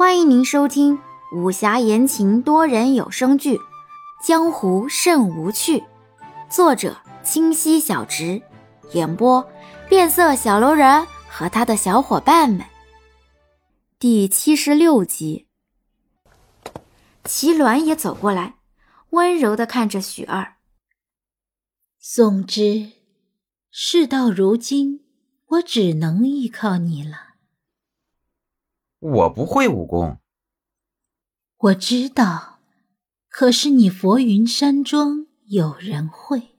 欢迎您收听武侠言情多人有声剧《江湖甚无趣》，作者：清溪小直，演播：变色小楼人和他的小伙伴们。第七十六集，齐鸾也走过来，温柔的看着许二。总之，事到如今，我只能依靠你了。我不会武功，我知道，可是你佛云山庄有人会。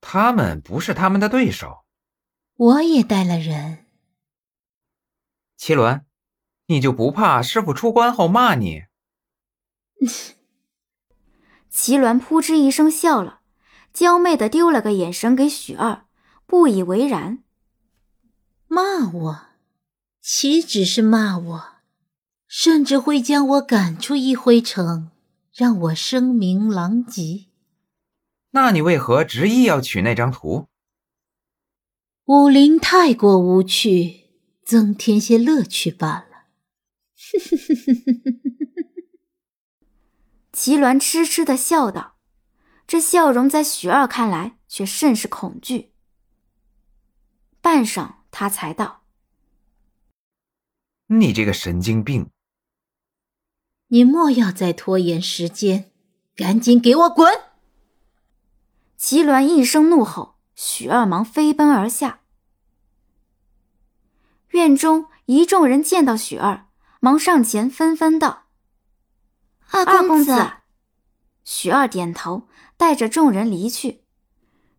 他们不是他们的对手。我也带了人。齐鸾，你就不怕师傅出关后骂你？齐鸾扑哧一声笑了，娇媚的丢了个眼神给许二，不以为然。骂我？岂止是骂我，甚至会将我赶出一辉城，让我声名狼藉。那你为何执意要取那张图？武林太过无趣，增添些乐趣罢了。齐鸾痴痴的笑道，这笑容在许二看来却甚是恐惧。半晌，他才道。你这个神经病！你莫要再拖延时间，赶紧给我滚！齐鸾一声怒吼，许二忙飞奔而下。院中一众人见到许二，忙上前纷纷道：“二公子。”许二点头，带着众人离去。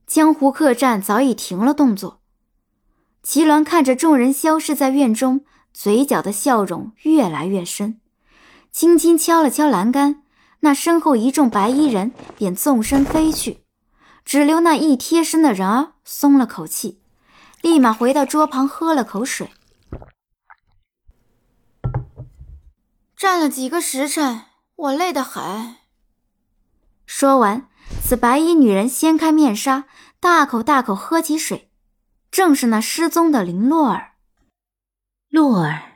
江湖客栈早已停了动作。齐鸾看着众人消失在院中。嘴角的笑容越来越深，轻轻敲了敲栏杆，那身后一众白衣人便纵身飞去，只留那一贴身的人儿松了口气，立马回到桌旁喝了口水。站了几个时辰，我累得很。说完，此白衣女人掀开面纱，大口大口喝起水，正是那失踪的林洛儿。洛儿，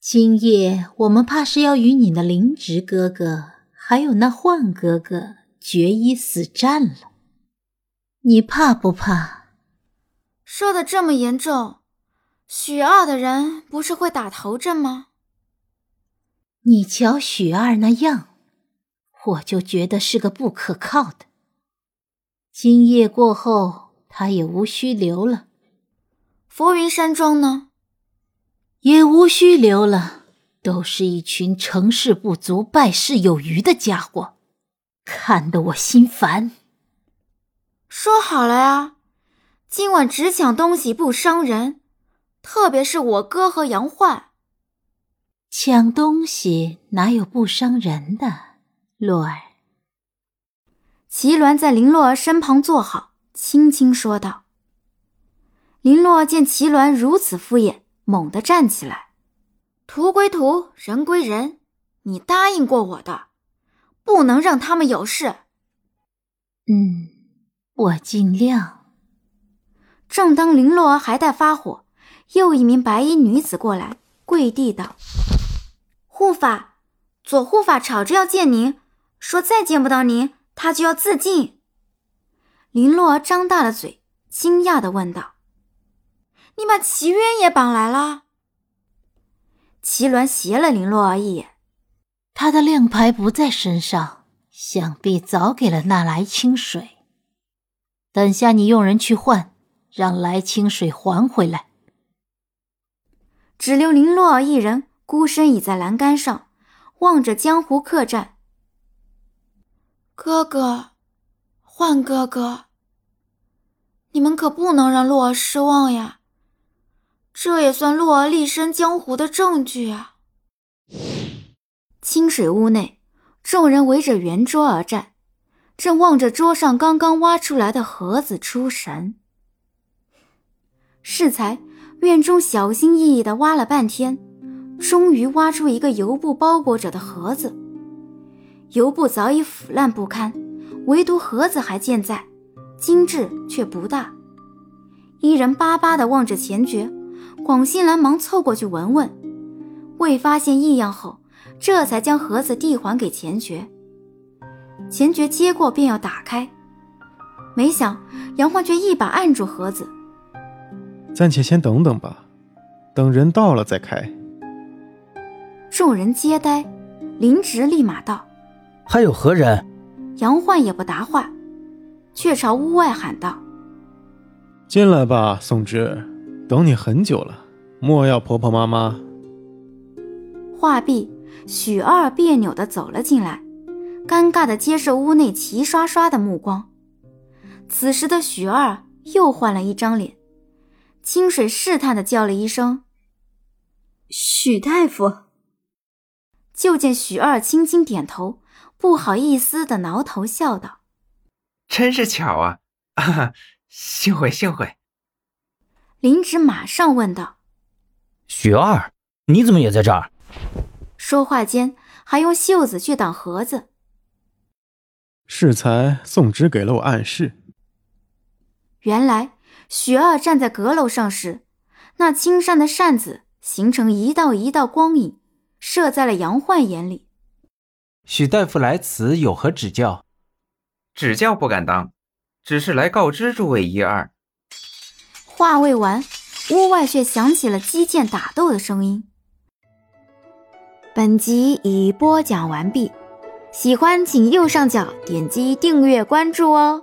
今夜我们怕是要与你的灵植哥哥，还有那幻哥哥决一死战了。你怕不怕？说的这么严重，许二的人不是会打头阵吗？你瞧许二那样，我就觉得是个不可靠的。今夜过后，他也无需留了。浮云山庄呢？也无需留了，都是一群成事不足败事有余的家伙，看得我心烦。说好了呀，今晚只抢东西不伤人，特别是我哥和杨焕。抢东西哪有不伤人的？洛儿。齐鸾在林洛儿身旁坐好，轻轻说道。林洛儿见齐鸾如此敷衍。猛地站起来，图归图，人归人，你答应过我的，不能让他们有事。嗯，我尽量。正当林洛儿还在发火，又一名白衣女子过来，跪地道：“护法，左护法吵着要见您，说再见不到您，他就要自尽。”林洛儿张大了嘴，惊讶的问道。你把齐渊也绑来了？齐鸾斜了林洛儿一眼，他的令牌不在身上，想必早给了那来清水。等下你用人去换，让来清水还回来。只留林洛儿一人孤身倚在栏杆上，望着江湖客栈。哥哥，换哥哥，你们可不能让洛儿失望呀！这也算洛儿立身江湖的证据啊！清水屋内，众人围着圆桌而站，正望着桌上刚刚挖出来的盒子出神。适才院中小心翼翼地挖了半天，终于挖出一个油布包裹着的盒子。油布早已腐烂不堪，唯独盒子还健在，精致却不大。一人巴巴地望着前觉。广信兰忙凑过去闻闻，未发现异样后，这才将盒子递还给钱爵。钱爵接过便要打开，没想杨焕却一把按住盒子。暂且先等等吧，等人到了再开。众人皆呆，林直立马道：“还有何人？”杨焕也不答话，却朝屋外喊道：“进来吧，宋芝，等你很久了，莫要婆婆妈妈。”话毕，许二别扭的走了进来，尴尬的接受屋内齐刷刷的目光。此时的许二又换了一张脸，清水试探的叫了一声：“许大夫。”就见许二轻轻点头，不好意思的挠头笑道：“真是巧啊，啊，幸会幸会。”林芷马上问道：“许二，你怎么也在这儿？”说话间还用袖子去挡盒子。适才宋芝给了我暗示。原来许二站在阁楼上时，那青扇的扇子形成一道一道光影。射在了杨焕眼里。许大夫来此有何指教？指教不敢当，只是来告知诸位一二。话未完，屋外却响起了击剑打斗的声音。本集已播讲完毕，喜欢请右上角点击订阅关注哦。